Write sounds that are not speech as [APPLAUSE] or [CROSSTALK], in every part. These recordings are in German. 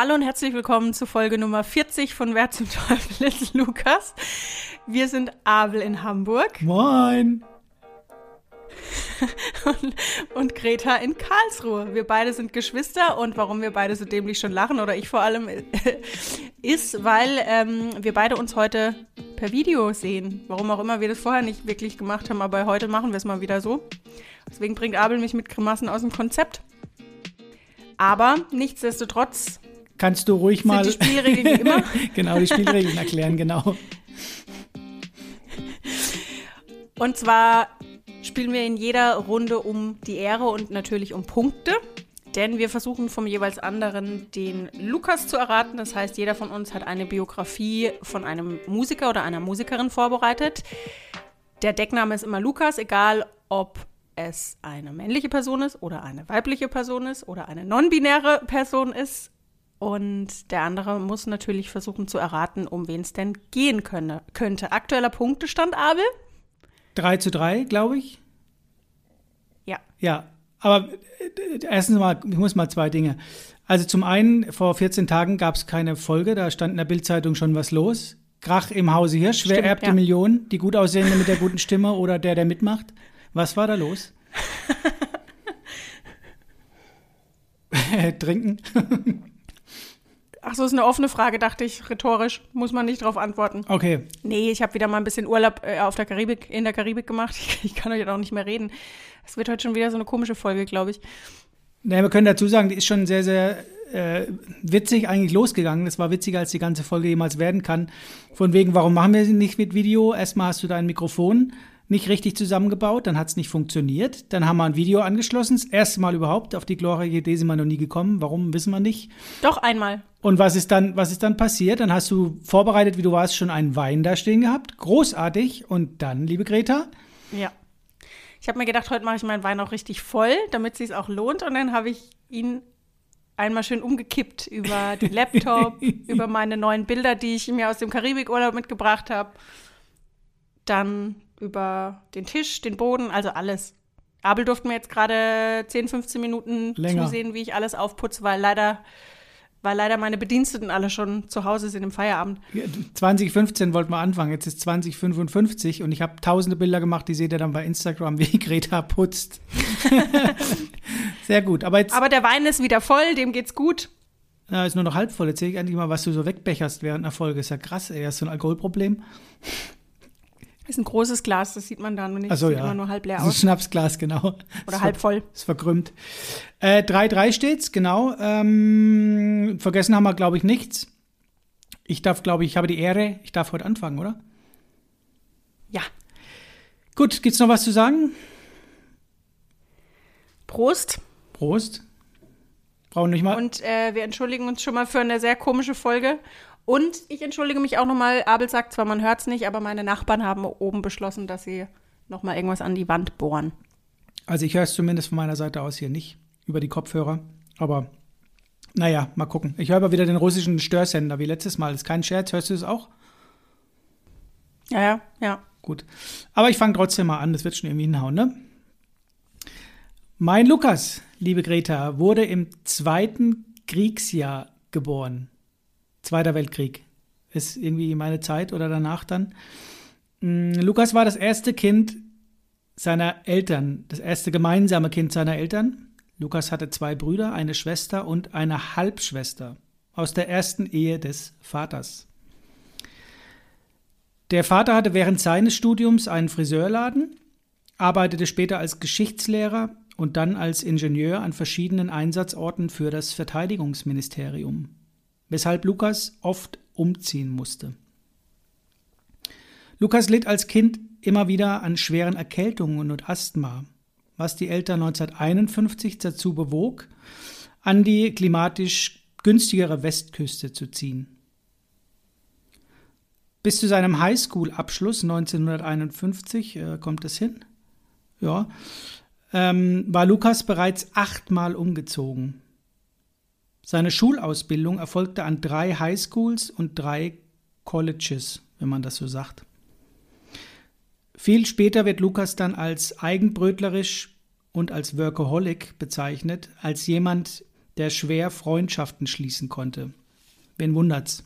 Hallo und herzlich willkommen zu Folge Nummer 40 von Wer zum Teufel ist Lukas. Wir sind Abel in Hamburg. Moin. und, und, Greta in Karlsruhe. Wir beide sind Geschwister und warum wir beide so dämlich schon lachen, oder ich vor allem, ist, weil ähm, wir beide uns heute per Video sehen. Warum auch immer wir das vorher nicht wirklich gemacht haben, aber heute machen wir es mal wieder so. Deswegen bringt Abel mich mit Grimassen aus dem Konzept. Aber nichtsdestotrotz kannst du ruhig mal die Spielregeln wie immer. [LAUGHS] genau, die Spielregeln erklären, genau. Und zwar spielen wir in jeder Runde um die Ehre und natürlich um Punkte. Denn wir versuchen vom jeweils anderen den Lukas zu erraten. Das heißt, jeder von uns hat eine Biografie von einem Musiker oder einer Musikerin vorbereitet. Der Deckname ist immer Lukas, egal ob es eine männliche Person ist oder eine weibliche Person ist oder eine non-binäre Person ist. Und der andere muss natürlich versuchen zu erraten, um wen es denn gehen könne, könnte. Aktueller Punktestand, Abel? 3 zu 3, glaube ich. Ja. Ja, aber äh, erstens mal, ich muss mal zwei Dinge. Also zum einen, vor 14 Tagen gab es keine Folge, da stand in der Bildzeitung schon was los. Krach im Hause Hirsch, wer erbt ja. die Million? Die gut aussehende mit der guten Stimme oder der, der mitmacht? Was war da los? [LAUGHS] Trinken. Ach so, ist eine offene Frage, dachte ich, rhetorisch. Muss man nicht darauf antworten. Okay. Nee, ich habe wieder mal ein bisschen Urlaub äh, auf der Karibik, in der Karibik gemacht. Ich, [LAUGHS] ich kann euch auch nicht mehr reden. Es wird heute schon wieder so eine komische Folge, glaube ich. Naja, wir können dazu sagen, die ist schon sehr, sehr äh, witzig eigentlich losgegangen. Das war witziger, als die ganze Folge jemals werden kann. Von wegen, warum machen wir sie nicht mit Video? Erstmal hast du da ein Mikrofon nicht richtig zusammengebaut, dann hat es nicht funktioniert. Dann haben wir ein Video angeschlossen, das erste Mal überhaupt. Auf die glorreiche Idee sind wir noch nie gekommen. Warum, wissen wir nicht. Doch einmal. Und was ist dann, was ist dann passiert? Dann hast du vorbereitet, wie du warst, schon einen Wein da stehen gehabt. Großartig. Und dann, liebe Greta? Ja. Ich habe mir gedacht, heute mache ich meinen Wein auch richtig voll, damit es sich auch lohnt. Und dann habe ich ihn einmal schön umgekippt über den Laptop, [LAUGHS] über meine neuen Bilder, die ich mir aus dem Karibikurlaub mitgebracht habe. Dann über den Tisch, den Boden, also alles. Abel durfte mir jetzt gerade 10, 15 Minuten Länger. zusehen, wie ich alles aufputze, weil leider, weil leider meine Bediensteten alle schon zu Hause sind im Feierabend. 2015 wollten wir anfangen, jetzt ist 2055 und ich habe tausende Bilder gemacht, die seht ihr dann bei Instagram, [LAUGHS] wie Greta putzt. [LAUGHS] Sehr gut. Aber, jetzt, aber der Wein ist wieder voll, dem geht's gut. Ja, ist nur noch halb voll. Jetzt sehe ich endlich mal, was du so wegbecherst während der Folge. Ist ja krass, ey. Hast du ein Alkoholproblem? Ist ein großes Glas, das sieht man dann nicht so, ja. immer nur halb leer aus. Ein Schnapsglas, genau. Oder halb voll. Ist verkrümmt. 3-3 äh, steht's, genau. Ähm, vergessen haben wir, glaube ich, nichts. Ich darf, glaube ich, ich habe die Ehre, ich darf heute anfangen, oder? Ja. Gut, gibt's noch was zu sagen? Prost. Prost. Brauchen nicht mal. Und äh, wir entschuldigen uns schon mal für eine sehr komische Folge. Und ich entschuldige mich auch nochmal, Abel sagt zwar, man hört es nicht, aber meine Nachbarn haben oben beschlossen, dass sie nochmal irgendwas an die Wand bohren. Also ich höre es zumindest von meiner Seite aus hier nicht über die Kopfhörer. Aber naja, mal gucken. Ich höre aber wieder den russischen Störsender wie letztes Mal. Das ist kein Scherz. Hörst du es auch? Ja, ja, ja. Gut. Aber ich fange trotzdem mal an. Das wird schon irgendwie hinhauen, ne? Mein Lukas, liebe Greta, wurde im zweiten Kriegsjahr geboren. Zweiter Weltkrieg ist irgendwie meine Zeit oder danach dann. Mm, Lukas war das erste Kind seiner Eltern, das erste gemeinsame Kind seiner Eltern. Lukas hatte zwei Brüder, eine Schwester und eine Halbschwester aus der ersten Ehe des Vaters. Der Vater hatte während seines Studiums einen Friseurladen, arbeitete später als Geschichtslehrer und dann als Ingenieur an verschiedenen Einsatzorten für das Verteidigungsministerium weshalb Lukas oft umziehen musste. Lukas litt als Kind immer wieder an schweren Erkältungen und Asthma, was die Eltern 1951 dazu bewog, an die klimatisch günstigere Westküste zu ziehen. Bis zu seinem Highschool-Abschluss 1951 äh, kommt es hin. Ja, ähm, war Lukas bereits achtmal umgezogen. Seine Schulausbildung erfolgte an drei Highschools und drei Colleges, wenn man das so sagt. Viel später wird Lukas dann als eigenbrötlerisch und als Workaholic bezeichnet, als jemand, der schwer Freundschaften schließen konnte. Wen wundert's?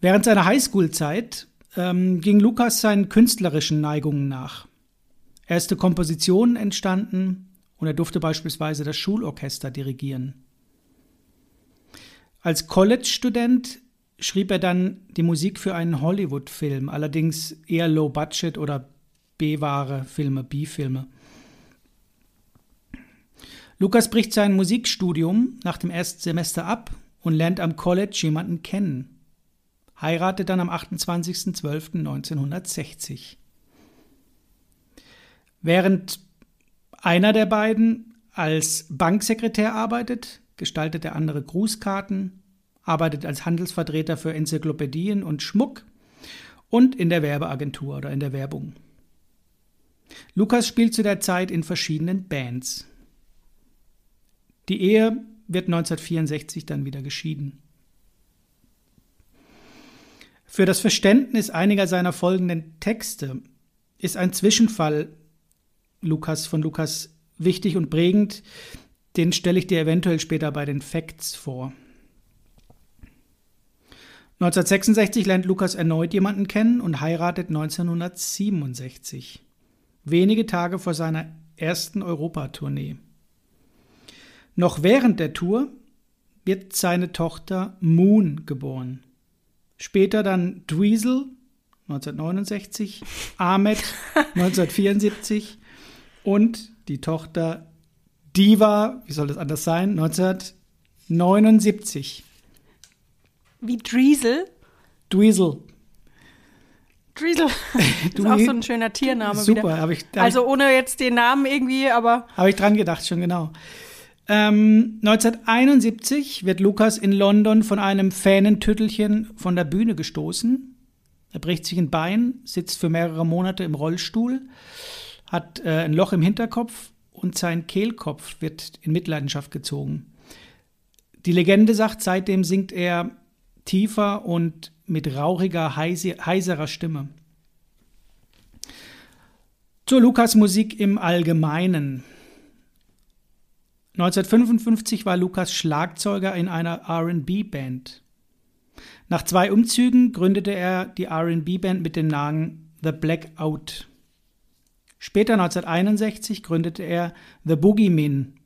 Während seiner Highschool-Zeit ähm, ging Lukas seinen künstlerischen Neigungen nach. Erste Kompositionen entstanden und er durfte beispielsweise das Schulorchester dirigieren. Als College-Student schrieb er dann die Musik für einen Hollywood-Film, allerdings eher Low-Budget oder B-Ware Filme, B-Filme. Lukas bricht sein Musikstudium nach dem ersten Semester ab und lernt am College jemanden kennen. Heiratet dann am 28.12.1960. Während einer der beiden als Banksekretär arbeitet, gestaltet der andere Grußkarten, arbeitet als Handelsvertreter für Enzyklopädien und Schmuck und in der Werbeagentur oder in der Werbung. Lukas spielt zu der Zeit in verschiedenen Bands. Die Ehe wird 1964 dann wieder geschieden. Für das Verständnis einiger seiner folgenden Texte ist ein Zwischenfall Lukas von Lukas wichtig und prägend. Den stelle ich dir eventuell später bei den Facts vor. 1966 lernt Lukas erneut jemanden kennen und heiratet 1967, wenige Tage vor seiner ersten Europatournee. Noch während der Tour wird seine Tochter Moon geboren. Später dann Dweezil 1969, Ahmed [LAUGHS] 1974 und die Tochter Diva, wie soll das anders sein, 1979. Wie Driesel? Dweezil. Driesel. [LAUGHS] ist auch so ein schöner Tiername Super, habe ich. Also ohne jetzt den Namen irgendwie, aber. Habe ich dran gedacht, schon genau. Ähm, 1971 wird Lukas in London von einem Fänentüttelchen von der Bühne gestoßen. Er bricht sich ein Bein, sitzt für mehrere Monate im Rollstuhl, hat äh, ein Loch im Hinterkopf und sein Kehlkopf wird in Mitleidenschaft gezogen. Die Legende sagt, seitdem singt er tiefer und mit rauchiger, heiserer Stimme. Zur Lukas Musik im Allgemeinen. 1955 war Lukas Schlagzeuger in einer RB-Band. Nach zwei Umzügen gründete er die RB-Band mit dem Namen The Blackout. Später 1961 gründete er The Boogeymen,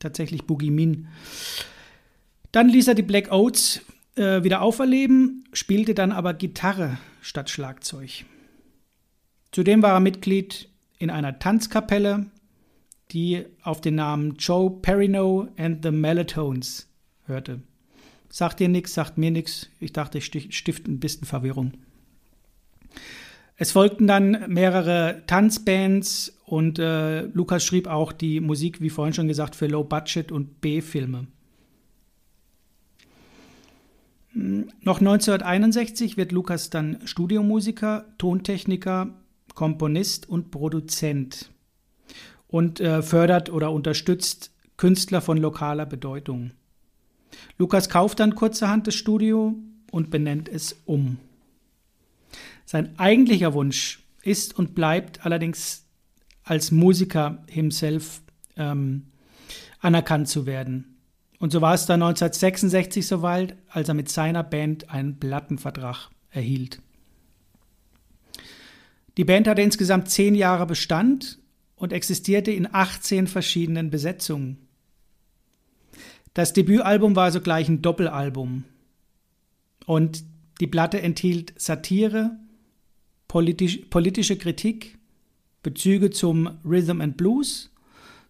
tatsächlich Boogeymen. Dann ließ er die Black Oats äh, wieder auferleben, spielte dann aber Gitarre statt Schlagzeug. Zudem war er Mitglied in einer Tanzkapelle die auf den Namen Joe Perino and the Melatones hörte. Sagt dir nichts, sagt mir nichts. Ich dachte, ich stifte ein bisschen Verwirrung. Es folgten dann mehrere Tanzbands und äh, Lukas schrieb auch die Musik, wie vorhin schon gesagt, für Low Budget und B-Filme. Hm, noch 1961 wird Lukas dann Studiomusiker, Tontechniker, Komponist und Produzent und äh, fördert oder unterstützt Künstler von lokaler Bedeutung. Lukas kauft dann kurzerhand das Studio und benennt es um. Sein eigentlicher Wunsch ist und bleibt allerdings als Musiker himself ähm, anerkannt zu werden. Und so war es dann 1966 soweit, als er mit seiner Band einen Plattenvertrag erhielt. Die Band hatte insgesamt zehn Jahre Bestand und existierte in 18 verschiedenen Besetzungen. Das Debütalbum war sogleich ein Doppelalbum. Und die Platte enthielt Satire, politisch, politische Kritik, Bezüge zum Rhythm and Blues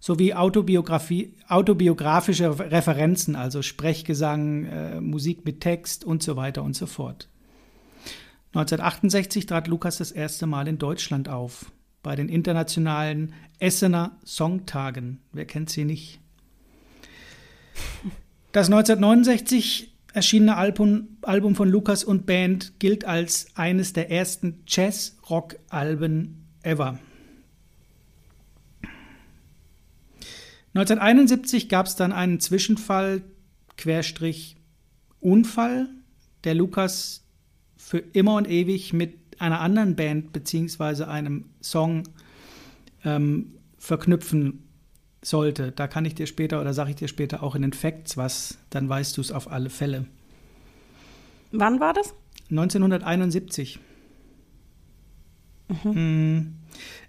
sowie autobiografische Referenzen, also Sprechgesang, äh, Musik mit Text und so weiter und so fort. 1968 trat Lukas das erste Mal in Deutschland auf bei den internationalen Essener Songtagen. Wer kennt sie nicht? Das 1969 erschienene Album, Album von Lukas und Band gilt als eines der ersten Jazz-Rock-Alben ever. 1971 gab es dann einen Zwischenfall, Querstrich Unfall, der Lukas für immer und ewig mit einer anderen Band beziehungsweise einem Song ähm, verknüpfen sollte. Da kann ich dir später oder sage ich dir später auch in den Facts was, dann weißt du es auf alle Fälle. Wann war das? 1971. Mhm.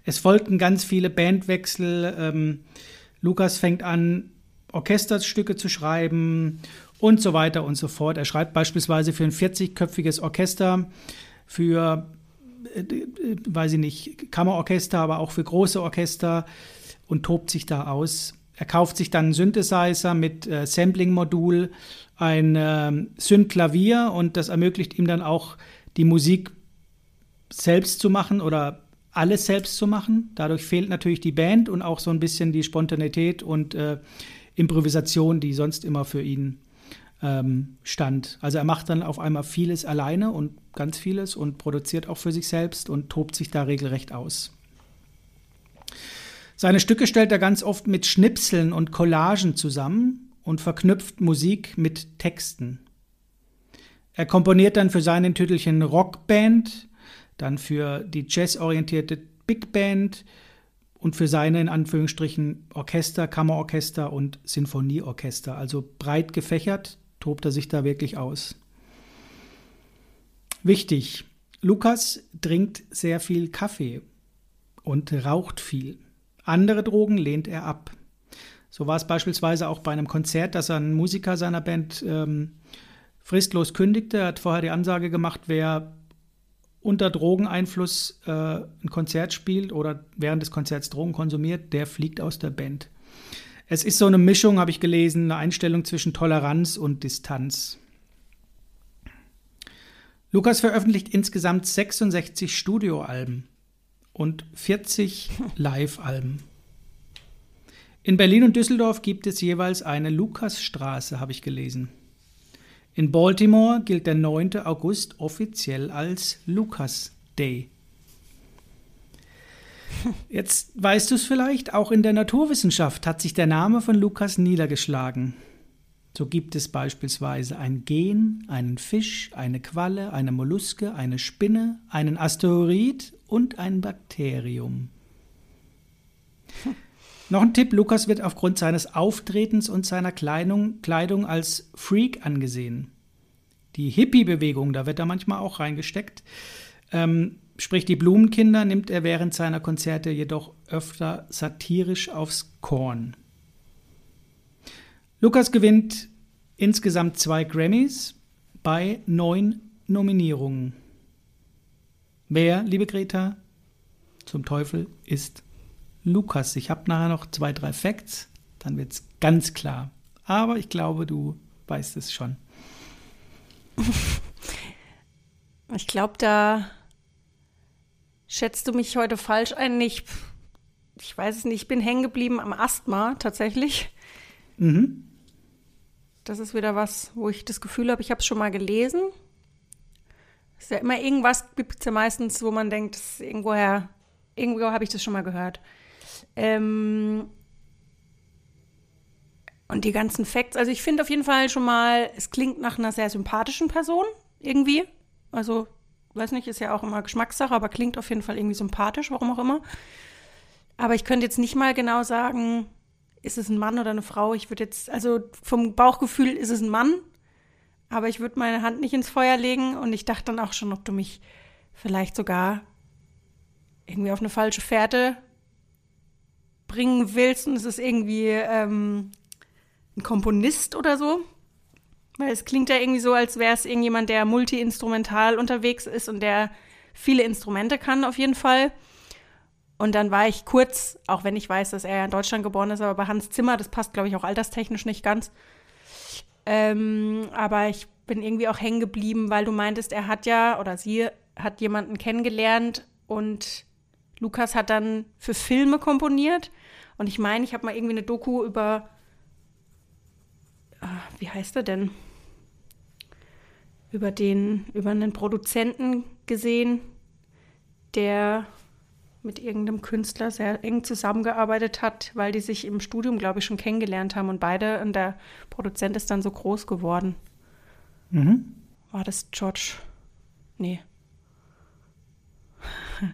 Es folgten ganz viele Bandwechsel. Ähm, Lukas fängt an, Orchesterstücke zu schreiben und so weiter und so fort. Er schreibt beispielsweise für ein 40-köpfiges Orchester, für, äh, äh, weiß ich nicht, Kammerorchester, aber auch für große Orchester und tobt sich da aus. Er kauft sich dann einen Synthesizer mit äh, Sampling-Modul, ein äh, Synth-Klavier und das ermöglicht ihm dann auch die Musik selbst zu machen oder alles selbst zu machen. Dadurch fehlt natürlich die Band und auch so ein bisschen die Spontanität und äh, Improvisation, die sonst immer für ihn ähm, stand. Also er macht dann auf einmal vieles alleine und ganz vieles und produziert auch für sich selbst und tobt sich da regelrecht aus. Seine Stücke stellt er ganz oft mit Schnipseln und Collagen zusammen und verknüpft Musik mit Texten. Er komponiert dann für seinen Tütelchen Rockband, dann für die jazzorientierte Big Band und für seine in Anführungsstrichen Orchester, Kammerorchester und Sinfonieorchester. Also breit gefächert tobt er sich da wirklich aus. Wichtig, Lukas trinkt sehr viel Kaffee und raucht viel. Andere Drogen lehnt er ab. So war es beispielsweise auch bei einem Konzert, dass einen Musiker seiner Band ähm, fristlos kündigte. Er hat vorher die Ansage gemacht, wer unter Drogeneinfluss äh, ein Konzert spielt oder während des Konzerts Drogen konsumiert, der fliegt aus der Band. Es ist so eine Mischung, habe ich gelesen, eine Einstellung zwischen Toleranz und Distanz. Lukas veröffentlicht insgesamt 66 Studioalben und 40 Live-Alben. In Berlin und Düsseldorf gibt es jeweils eine Lukasstraße, habe ich gelesen. In Baltimore gilt der 9. August offiziell als Lucas Day. Jetzt weißt du es vielleicht, auch in der Naturwissenschaft hat sich der Name von Lukas niedergeschlagen. So gibt es beispielsweise ein Gen, einen Fisch, eine Qualle, eine Molluske, eine Spinne, einen Asteroid und ein Bakterium. Noch ein Tipp, Lukas wird aufgrund seines Auftretens und seiner Kleidung, Kleidung als Freak angesehen. Die Hippie-Bewegung, da wird er manchmal auch reingesteckt. Ähm, sprich, die Blumenkinder nimmt er während seiner Konzerte jedoch öfter satirisch aufs Korn. Lukas gewinnt insgesamt zwei Grammys bei neun Nominierungen. Wer, liebe Greta, zum Teufel ist Lukas. Ich habe nachher noch zwei, drei Facts, dann wird es ganz klar. Aber ich glaube, du weißt es schon. [LAUGHS] Ich glaube, da schätzt du mich heute falsch ein. Ich, ich weiß es nicht, ich bin hängen geblieben am Asthma tatsächlich. Mhm. Das ist wieder was, wo ich das Gefühl habe, ich habe es schon mal gelesen. Es ist ja immer irgendwas, gibt es ja meistens, wo man denkt, irgendwoher, irgendwo habe ich das schon mal gehört. Ähm, und die ganzen Facts, also ich finde auf jeden Fall schon mal, es klingt nach einer sehr sympathischen Person irgendwie. Also, weiß nicht, ist ja auch immer Geschmackssache, aber klingt auf jeden Fall irgendwie sympathisch, warum auch immer. Aber ich könnte jetzt nicht mal genau sagen, ist es ein Mann oder eine Frau. Ich würde jetzt, also vom Bauchgefühl ist es ein Mann, aber ich würde meine Hand nicht ins Feuer legen und ich dachte dann auch schon, ob du mich vielleicht sogar irgendwie auf eine falsche Fährte bringen willst und es ist irgendwie ähm, ein Komponist oder so. Weil es klingt ja irgendwie so, als wäre es irgendjemand, der multi-instrumental unterwegs ist und der viele Instrumente kann, auf jeden Fall. Und dann war ich kurz, auch wenn ich weiß, dass er ja in Deutschland geboren ist, aber bei Hans Zimmer, das passt, glaube ich, auch alterstechnisch nicht ganz. Ähm, aber ich bin irgendwie auch hängen geblieben, weil du meintest, er hat ja oder sie hat jemanden kennengelernt und Lukas hat dann für Filme komponiert. Und ich meine, ich habe mal irgendwie eine Doku über, äh, wie heißt er denn? Über den, über einen Produzenten gesehen, der mit irgendeinem Künstler sehr eng zusammengearbeitet hat, weil die sich im Studium, glaube ich, schon kennengelernt haben und beide, und der Produzent ist dann so groß geworden. Mhm. War das George? Nee. [LAUGHS]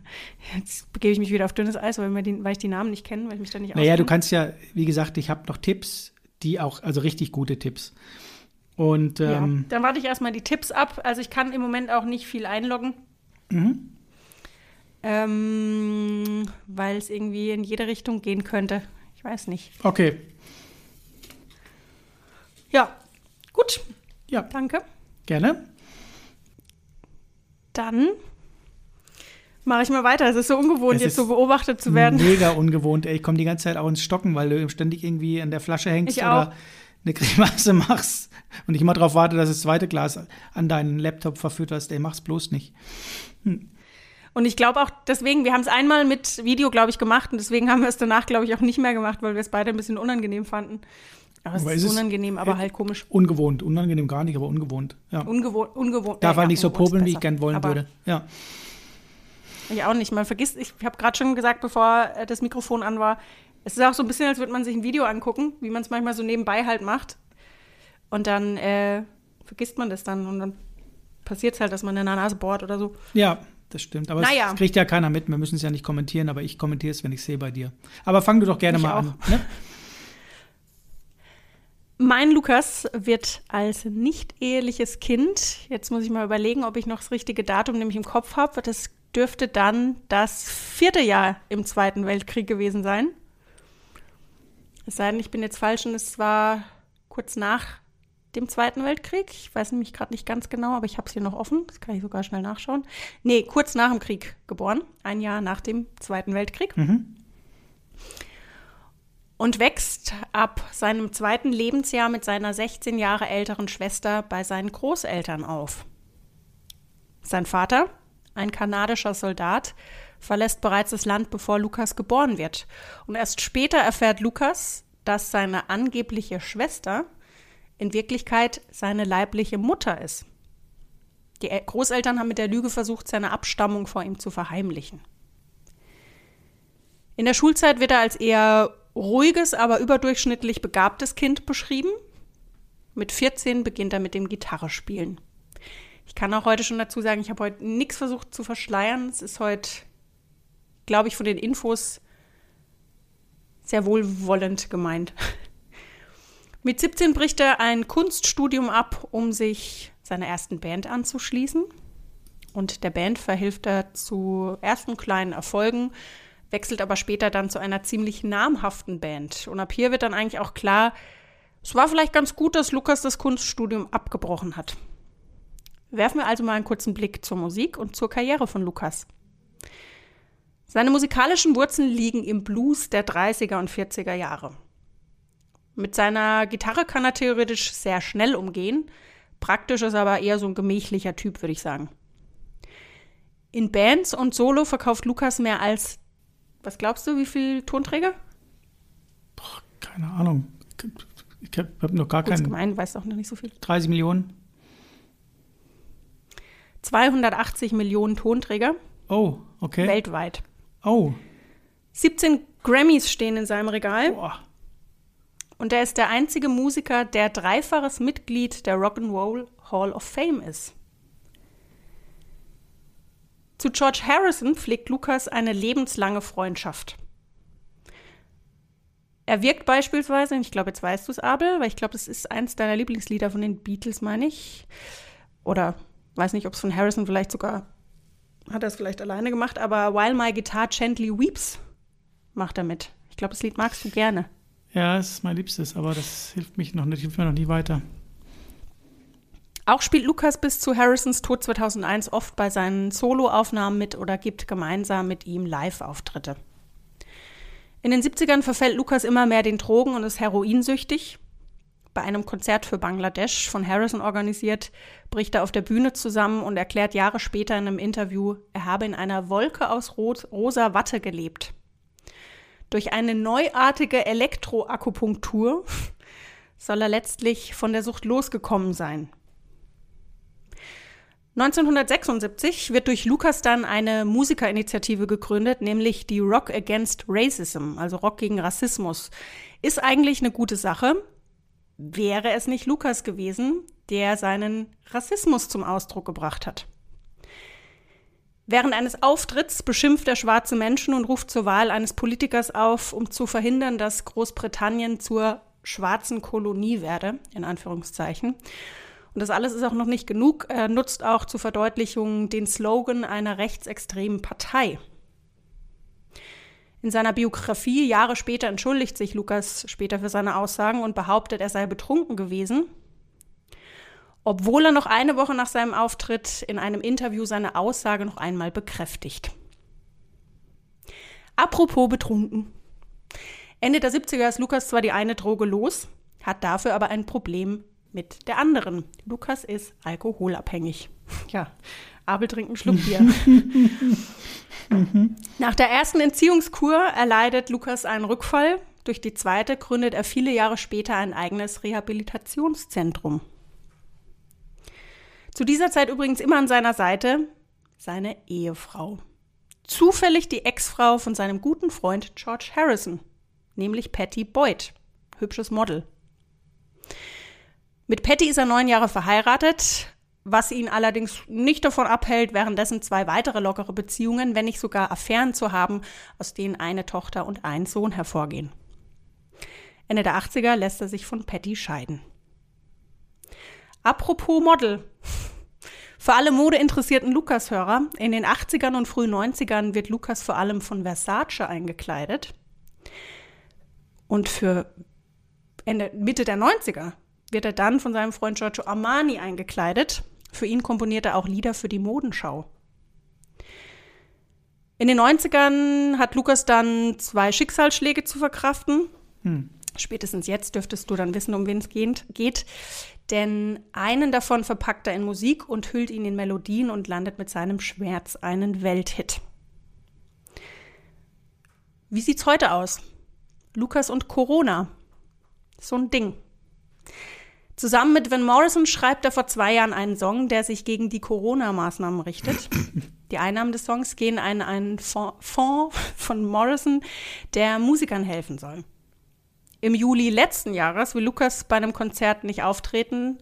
Jetzt begebe ich mich wieder auf dünnes Eis, weil, die, weil ich die Namen nicht kenne, weil ich mich da nicht Naja, auskenne. du kannst ja, wie gesagt, ich habe noch Tipps, die auch, also richtig gute Tipps. Und Ja. ähm, Dann warte ich erstmal die Tipps ab. Also ich kann im Moment auch nicht viel einloggen. Mhm. Ähm, weil es irgendwie in jede Richtung gehen könnte. Ich weiß nicht. okay, Ja, gut. ja, Danke. gerne. Dann mache ich mal weiter. Es ist so ungewohnt, Es jetzt so beobachtet zu werden. Mega ungewohnt. Ey, ich komme die ganze Zeit auch ins Stocken, weil du ständig irgendwie an der Flasche hängst Ich oder auch. eine Grimasse [LAUGHS] machst und ich immer darauf warte, dass das zweite Glas an deinen Laptop verführt hast. Ey, mach's bloß nicht. Und ich glaube auch, deswegen, wir haben es einmal mit Video, glaube ich, gemacht und deswegen haben wir es danach, glaube ich, auch nicht mehr gemacht, weil wir es beide ein bisschen unangenehm fanden. Aber es Aber ist, ist unangenehm, aber äh, halt komisch. Ungewohnt. Unangenehm gar nicht, aber ungewohnt. Ja. Ungewohnt, ungewohnt. Darf ja, halt nicht so popeln, wie ich gern wollen aber würde. Ja. Ich auch nicht. Man vergisst, ich habe gerade schon gesagt, bevor äh, das Mikrofon an war, es ist auch so ein bisschen, als würde man sich ein Video angucken, wie man es manchmal so nebenbei halt macht. Und dann äh, vergisst man das dann und dann passiert es halt, dass man in der Nase bohrt oder so. Ja, das stimmt. Aber Naja. es kriegt ja keiner mit. Wir müssen es ja nicht kommentieren, aber ich kommentiere es, wenn ich sehe bei dir. Aber fang du doch gerne Ich mal auch. an. Ne? [LAUGHS] Mein Lukas wird als nicht-eheliches Kind, jetzt muss ich mal überlegen, ob ich noch das richtige Datum nämlich im Kopf habe, das dürfte dann das vierte Jahr im Zweiten Weltkrieg gewesen sein. Es sei denn, ich bin jetzt falsch und es war kurz nach dem Zweiten Weltkrieg. Ich weiß nämlich gerade nicht ganz genau, aber ich habe es hier noch offen. Das kann ich sogar schnell nachschauen. Nee, kurz nach dem Krieg geboren. Ein Jahr nach dem Zweiten Weltkrieg. Mhm. Und wächst ab seinem zweiten Lebensjahr mit seiner 16 Jahre älteren Schwester bei seinen Großeltern auf. Sein Vater, ein kanadischer Soldat, verlässt bereits das Land, bevor Lukas geboren wird. Und erst später erfährt Lukas, dass seine angebliche Schwester in Wirklichkeit seine leibliche Mutter ist. Die El- Großeltern haben mit der Lüge versucht, seine Abstammung vor ihm zu verheimlichen. In der Schulzeit wird er als eher ruhiges, aber überdurchschnittlich begabtes Kind beschrieben. Mit 14 beginnt er mit dem Gitarrespielen. Ich kann auch heute schon dazu sagen, ich habe heute nichts versucht zu verschleiern. Es ist heute, glaube ich, von den Infos sehr wohlwollend gemeint. Mit 17 bricht er ein Kunststudium ab, um sich seiner ersten Band anzuschließen. Und der Band verhilft er zu ersten kleinen Erfolgen, wechselt aber später dann zu einer ziemlich namhaften Band. Und ab hier wird dann eigentlich auch klar, es war vielleicht ganz gut, dass Lukas das Kunststudium abgebrochen hat. Werfen wir also mal einen kurzen Blick zur Musik und zur Karriere von Lukas. Seine musikalischen Wurzeln liegen im Blues der 30er und 40er Jahre. Mit seiner Gitarre kann er theoretisch sehr schnell umgehen, praktisch ist er aber eher so ein gemächlicher Typ, würde ich sagen. In Bands und Solo verkauft Lukas mehr als, was glaubst du, wie viel Tonträger? Keine Ahnung. Ich habe hab noch gar Kurz keinen. gemein, weißt auch noch nicht so viel. 30 Millionen. 280 Millionen Tonträger Oh, okay. weltweit. Oh, 17 Grammys stehen in seinem Regal boah. Und er ist der einzige Musiker, der dreifaches Mitglied der Rock'n'Roll Hall of Fame ist. Zu George Harrison pflegt Lukas eine lebenslange Freundschaft. Er wirkt beispielsweise, ich glaube, jetzt weißt du es, Abel, weil ich glaube, das ist eins deiner Lieblingslieder von den Beatles, meine ich. Oder weiß nicht, ob es von Harrison vielleicht sogar, hat er es vielleicht alleine gemacht, aber While My Guitar Gently Weeps macht er mit. Ich glaube, das Lied magst du gerne. Ja, es ist mein Liebstes, aber das hilft, mich noch nicht, hilft mir noch nie weiter. Auch spielt Lukas bis zu Harrisons Tod 2001 oft bei seinen Soloaufnahmen mit oder gibt gemeinsam mit ihm Live-Auftritte. In den 70ern verfällt Lukas immer mehr den Drogen und ist heroinsüchtig. Bei einem Konzert für Bangladesch von Harrison organisiert, bricht er auf der Bühne zusammen und erklärt Jahre später in einem Interview, er habe in einer Wolke aus rosa Watte gelebt. Durch eine neuartige Elektroakupunktur [LAUGHS] soll er letztlich von der Sucht losgekommen sein. 1976 wird durch Lukas dann eine Musikerinitiative gegründet, nämlich die Rock Against Racism, also Rock gegen Rassismus. Ist eigentlich eine gute Sache. Wäre es nicht Lukas gewesen, der seinen Rassismus zum Ausdruck gebracht hat. Während eines Auftritts beschimpft er schwarze Menschen und ruft zur Wahl eines Politikers auf, um zu verhindern, dass Großbritannien zur schwarzen Kolonie werde, in Anführungszeichen. Und das alles ist auch noch nicht genug. Er nutzt auch zur Verdeutlichung den Slogan einer rechtsextremen Partei. In seiner Biografie Jahre später entschuldigt sich Lukas später für seine Aussagen und behauptet, er sei betrunken gewesen obwohl er noch eine Woche nach seinem Auftritt in einem Interview seine Aussage noch einmal bekräftigt. Apropos betrunken. Ende der 70er ist Lukas zwar die eine Droge los, hat dafür aber ein Problem mit der anderen. Lukas ist alkoholabhängig. Ja, Abel trinkt einen Schluck Bier. [LAUGHS] Nach der ersten Entziehungskur erleidet Lukas einen Rückfall. Durch die zweite gründet er viele Jahre später ein eigenes Rehabilitationszentrum. Zu dieser Zeit übrigens immer an seiner Seite seine Ehefrau. Zufällig die Ex-Frau von seinem guten Freund George Harrison, nämlich Patty Boyd, hübsches Model. Mit Patty ist er neun Jahre verheiratet, was ihn allerdings nicht davon abhält, währenddessen zwei weitere lockere Beziehungen, wenn nicht sogar Affären zu haben, aus denen eine Tochter und ein Sohn hervorgehen. Ende der 80er lässt er sich von Patty scheiden. Apropos Model. Für alle modeinteressierten Lukas-Hörer, in den 80ern und frühen 90ern wird Lukas vor allem von Versace eingekleidet. Und für Ende, Mitte der 90er wird er dann von seinem Freund Giorgio Armani eingekleidet. Für ihn komponiert er auch Lieder für die Modenschau. In den 90ern hat Lukas dann zwei Schicksalsschläge zu verkraften. Hm. Spätestens jetzt dürftest du dann wissen, um wen es geht. Denn einen davon verpackt er in Musik und hüllt ihn in Melodien und landet mit seinem Schmerz einen Welthit. Wie sieht's heute aus? Lukas und Corona. So ein Ding. Zusammen mit Van Morrison schreibt er vor zwei Jahren einen Song, der sich gegen die Corona-Maßnahmen richtet. Die Einnahmen des Songs gehen an einen Fonds von Morrison, der Musikern helfen soll. Im Juli letzten Jahres will Lukas bei einem Konzert nicht auftreten,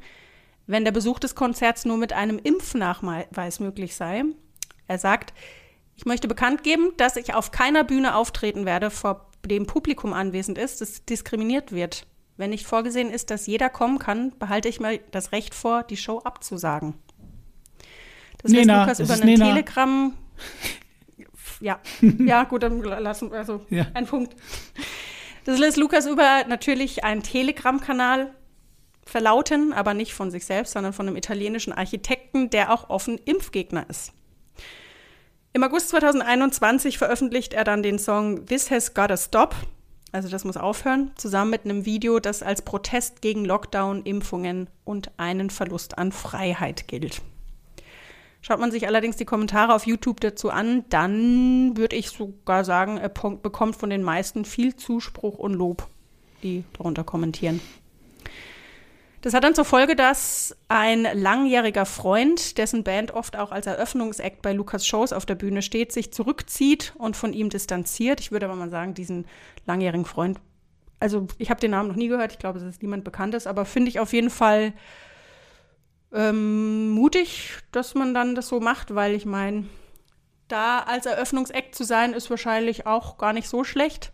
wenn der Besuch des Konzerts nur mit einem Impfnachweis möglich sei. Er sagt, ich möchte bekannt geben, dass ich auf keiner Bühne auftreten werde, vor dem Publikum anwesend ist, das diskriminiert wird. Wenn nicht vorgesehen ist, dass jeder kommen kann, behalte ich mir das Recht vor, die Show abzusagen. Das lässt Lukas über einen Telegram. [LAUGHS] Ja, [LAUGHS] ja, gut, dann lassen wir also ja. ein Punkt. Das lässt Lukas über natürlich einen Telegram-Kanal verlauten, aber nicht von sich selbst, sondern von einem italienischen Architekten, der auch offen Impfgegner ist. Im August 2021 veröffentlicht er dann den Song This Has Gotta Stop, also das muss aufhören, zusammen mit einem Video, das als Protest gegen Lockdown, Impfungen und einen Verlust an Freiheit gilt. Schaut man sich allerdings die Kommentare auf YouTube dazu an, dann würde ich sogar sagen, er bekommt von den meisten viel Zuspruch und Lob, die darunter kommentieren. Das hat dann zur Folge, dass ein langjähriger Freund, dessen Band oft auch als Eröffnungsakt bei Lukas Shows auf der Bühne steht, sich zurückzieht und von ihm distanziert. Ich würde aber mal sagen, diesen langjährigen Freund, also ich habe den Namen noch nie gehört, ich glaube, es ist niemand Bekanntes, aber finde ich auf jeden Fall ähm, mutig, dass man dann das so macht, weil ich meine, da als Eröffnungseck zu sein, ist wahrscheinlich auch gar nicht so schlecht.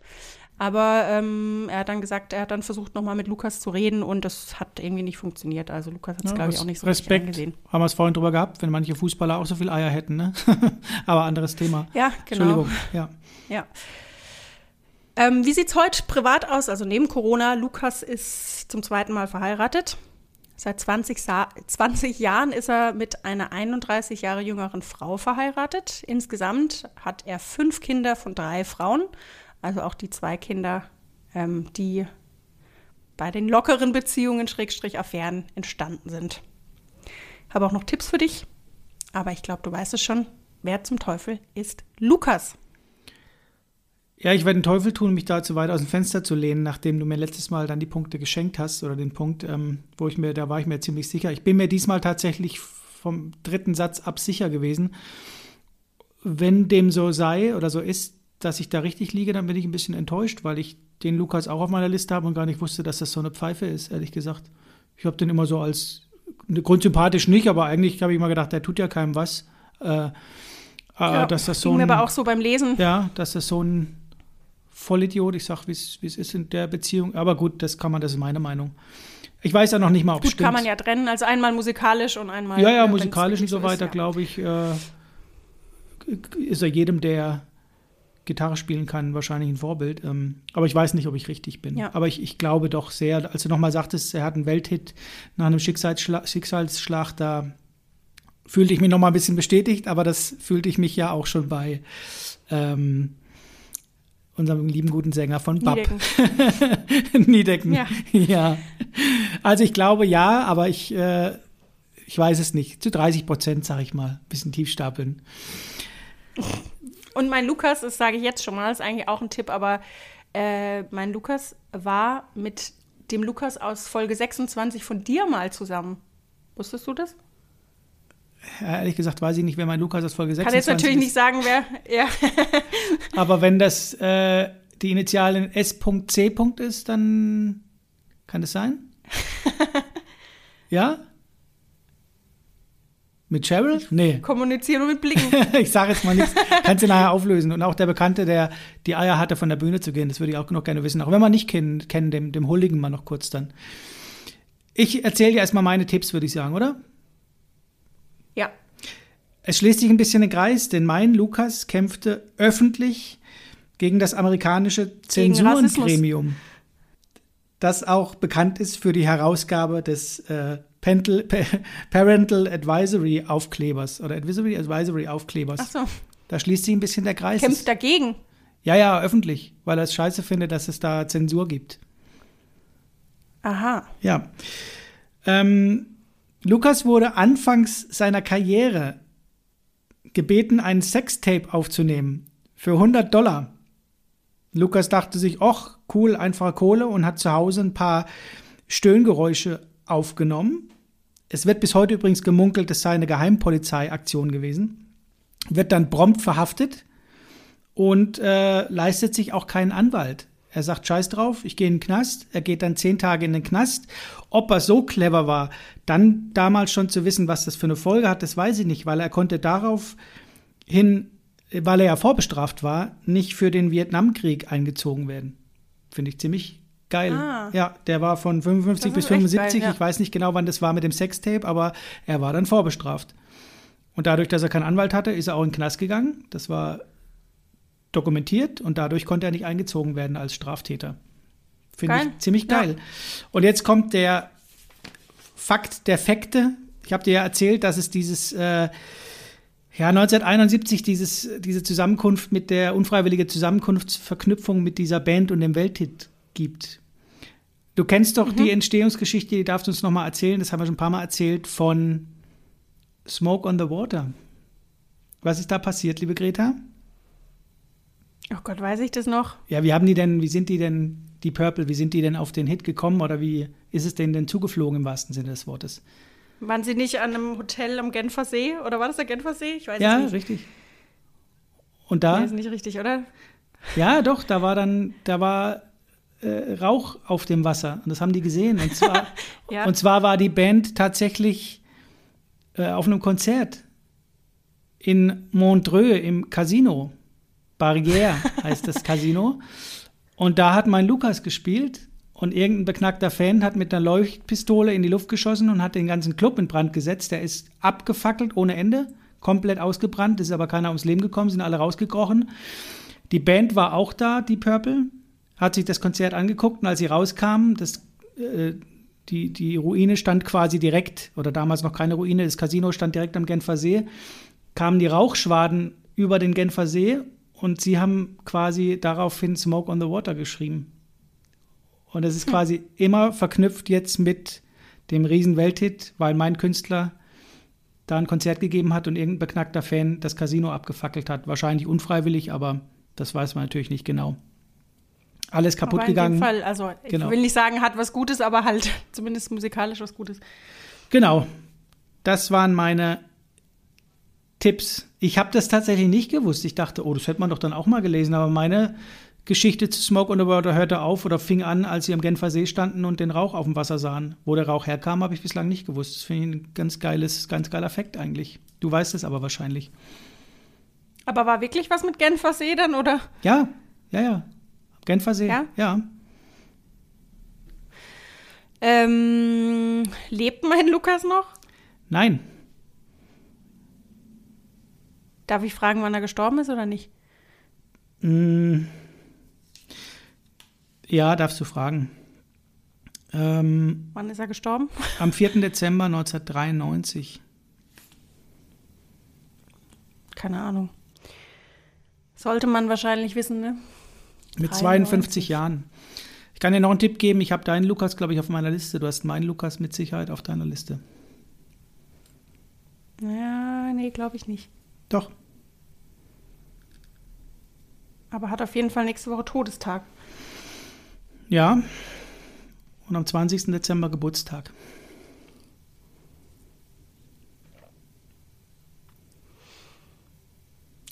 Aber ähm, er hat dann gesagt, er hat dann versucht, nochmal mit Lukas zu reden und das hat irgendwie nicht funktioniert. Also Lukas hat es, ja, glaube ich, auch nicht so Respekt. gesehen. Haben wir es vorhin drüber gehabt, wenn manche Fußballer auch so viel Eier hätten, ne? [LAUGHS] Aber anderes Thema. Ja, genau. Entschuldigung, ja. Ja. Ähm, wie sieht es heute privat aus? Also neben Corona, Lukas ist zum zweiten Mal verheiratet. Seit 20, 20 Jahren ist er mit einer 31 Jahre jüngeren Frau verheiratet. Insgesamt hat er fünf Kinder von drei Frauen, also auch die zwei Kinder, ähm, die bei den lockeren Beziehungen, Schrägstrich Affären, entstanden sind. Ich habe auch noch Tipps für dich, aber ich glaube, du weißt es schon. Wer zum Teufel ist Lukas? Ja, ich werde den Teufel tun, mich da zu weit aus dem Fenster zu lehnen, nachdem du mir letztes Mal dann die Punkte geschenkt hast oder den Punkt, ähm, wo ich mir, da war ich mir ziemlich sicher. Ich bin mir diesmal tatsächlich vom dritten Satz ab sicher gewesen. Wenn dem so sei oder so ist, dass ich da richtig liege, dann bin ich ein bisschen enttäuscht, weil ich den Lukas auch auf meiner Liste habe und gar nicht wusste, dass das so eine Pfeife ist, ehrlich gesagt. Ich habe den immer so als grundsympathisch nicht, aber eigentlich habe ich immer gedacht, der tut ja keinem was. Äh, Äh, Ja, dass das so ging mir ein, aber auch so beim Lesen. ja, dass das so ein Vollidiot, ich sag, wie es ist in der Beziehung. Aber gut, das kann man, das ist meine Meinung. Ich weiß ja noch nicht mal, ob es Gut, stimmt. kann man ja trennen. Also einmal musikalisch und einmal. ja, ja, musikalisch und so weiter, ja. glaube ich, äh, ist er jedem, der Gitarre spielen kann, wahrscheinlich ein Vorbild. Ähm, aber ich weiß nicht, ob ich richtig bin. Ja. Aber ich, ich glaube doch sehr, als du nochmal sagtest, er hat einen Welthit nach einem Schicksalsschlag, Schicksalsschlag, da fühlte ich mich nochmal ein bisschen bestätigt, aber das fühlte ich mich ja auch schon bei ähm, unserem lieben guten Sänger von Bab. Niedecken. [LAUGHS] Niedecken. Ja. ja. Also ich glaube ja, aber ich, äh, ich weiß es nicht. Zu 30 Prozent, sage ich mal. Bisschen tief stapeln. Und mein Lukas, das sage ich jetzt schon mal, ist eigentlich auch ein Tipp, aber äh, mein Lukas war mit dem Lukas aus Folge 26 von dir mal zusammen. Wusstest du das? Ehrlich gesagt weiß ich nicht, wer mein Lukas aus Folge Kann 26 jetzt natürlich ist. nicht sagen, wer. Ja. [LAUGHS] Aber wenn das äh, die Initialen S.C. ist, dann kann das sein? [LAUGHS] ja? Mit Cheryl? Nee. Kommunizieren mit Blicken. [LAUGHS] ich sage jetzt mal nichts. Kannst du nachher auflösen. Und auch der Bekannte, der die Eier hatte, von der Bühne zu gehen, das würde ich auch noch gerne wissen. Auch wenn wir nicht kennen, kennen dem, dem Huldigen mal noch kurz dann. Ich erzähle dir erstmal meine Tipps, würde ich sagen, oder? Ja. Es schließt sich ein bisschen den Kreis, denn mein Lukas kämpfte öffentlich gegen das amerikanische Zensurengremium, das auch bekannt ist für die Herausgabe des äh, Pental, Pa- [LAUGHS] Parental Advisory Aufklebers oder Advisory Advisory Aufklebers. Ach so. Da schließt sich ein bisschen der Kreis. Kämpft dagegen. Ja, ja, öffentlich, weil er es scheiße findet, dass es da Zensur gibt. Aha. Ja. Ähm, Lukas wurde anfangs seiner Karriere gebeten, ein Sextape aufzunehmen für 100 Dollar. Lukas dachte sich, ach, cool, einfache Kohle und hat zu Hause ein paar Stöhngeräusche aufgenommen. Es wird bis heute übrigens gemunkelt, es sei eine Geheimpolizeiaktion gewesen. Wird dann prompt verhaftet und äh, leistet sich auch keinen Anwalt. Er sagt, scheiß drauf, ich gehe in den Knast. Er geht dann zehn Tage in den Knast. Ob er so clever war, dann damals schon zu wissen, was das für eine Folge hat, das weiß ich nicht, weil er konnte darauf hin, weil er ja vorbestraft war, nicht für den Vietnamkrieg eingezogen werden. Finde ich ziemlich geil. Ah. Ja, der war von 55 Das bis ist echt 75. geil, ja. Ich weiß nicht genau, wann das war mit dem Sextape, aber er war dann vorbestraft. Und dadurch, dass er keinen Anwalt hatte, ist er auch in den Knast gegangen. Das war dokumentiert und dadurch konnte er nicht eingezogen werden als Straftäter. Finde ich ziemlich Ja. geil. Und jetzt kommt der Fakt der Fakte. Ich habe dir ja erzählt, dass es dieses äh, ja 1971 dieses diese Zusammenkunft mit der unfreiwillige Zusammenkunftsverknüpfung mit dieser Band und dem Welthit gibt. Du kennst doch die Entstehungsgeschichte, die darfst du uns noch mal erzählen. Das haben wir schon ein paar Mal erzählt von Smoke on the Water. Was ist da passiert, liebe Greta? Oh Gott, weiß ich das noch? Ja, wie haben die denn, wie sind die denn, die Purple, wie sind die denn auf den Hit gekommen oder wie ist es denen denn zugeflogen im wahrsten Sinne des Wortes? Waren sie nicht an einem Hotel am Genfer See? Oder war das der Genfer See? Ich weiß Ja, nicht. richtig. Und da, Nee, ist nicht richtig, oder? ja, doch, da war dann, da war äh, Rauch auf dem Wasser und das haben die gesehen. Und zwar, [LAUGHS] Ja. und zwar war die Band tatsächlich äh, auf einem Konzert in Montreux im Casino. Barrière heißt das Casino. [LAUGHS] Und da hat mein Lukas gespielt und irgendein beknackter Fan hat mit einer Leuchtpistole in die Luft geschossen und hat den ganzen Club in Brand gesetzt. Der ist abgefackelt ohne Ende, komplett ausgebrannt, ist aber keiner ums Leben gekommen, sind alle rausgekrochen. Die Band war auch da, die Purple, hat sich das Konzert angeguckt und als sie rauskamen, das, äh, die, die Ruine stand quasi direkt, oder damals noch keine Ruine, das Casino stand direkt am Genfer See, kamen die Rauchschwaden über den Genfer See und sie haben quasi daraufhin Smoke on the Water geschrieben. Und es ist quasi immer verknüpft jetzt mit dem riesen Welthit, weil mein Künstler da ein Konzert gegeben hat und irgendein beknackter Fan das Casino abgefackelt hat. Wahrscheinlich unfreiwillig, aber das weiß man natürlich nicht genau. Alles kaputt aber in gegangen. dem Fall, also ich Genau. will nicht sagen, hat was Gutes, aber halt [LAUGHS] zumindest musikalisch was Gutes. Genau. Das waren meine Tipps. Ich habe das tatsächlich nicht gewusst. Ich dachte, oh, das hätte man doch dann auch mal gelesen. Aber meine Geschichte zu Smoke on the Water hörte auf oder fing an, als sie am Genfer See standen und den Rauch auf dem Wasser sahen. Wo der Rauch herkam, habe ich bislang nicht gewusst. Das finde ich ein ganz geiles, ganz geiler Fakt eigentlich. Du weißt es aber wahrscheinlich. Aber war wirklich was mit Genfersee dann, oder? Ja, ja, ja. Genfersee, Ja? ja. Ähm, lebt mein Lukas noch? Nein, Darf ich fragen, wann er gestorben ist oder nicht? Mm. Ja, darfst du fragen. Ähm, Wann ist er gestorben? [LAUGHS] am 4. Dezember 1993. Keine Ahnung. Sollte man wahrscheinlich wissen, ne? Mit 93. 52 Jahren. Ich kann dir noch einen Tipp geben. Ich habe deinen Lukas, glaube ich, auf meiner Liste. Du hast meinen Lukas mit Sicherheit auf deiner Liste. Ja, nee, glaube ich nicht. Doch. Aber hat auf jeden Fall nächste Woche Todestag. Ja. Und am 20. Dezember Geburtstag.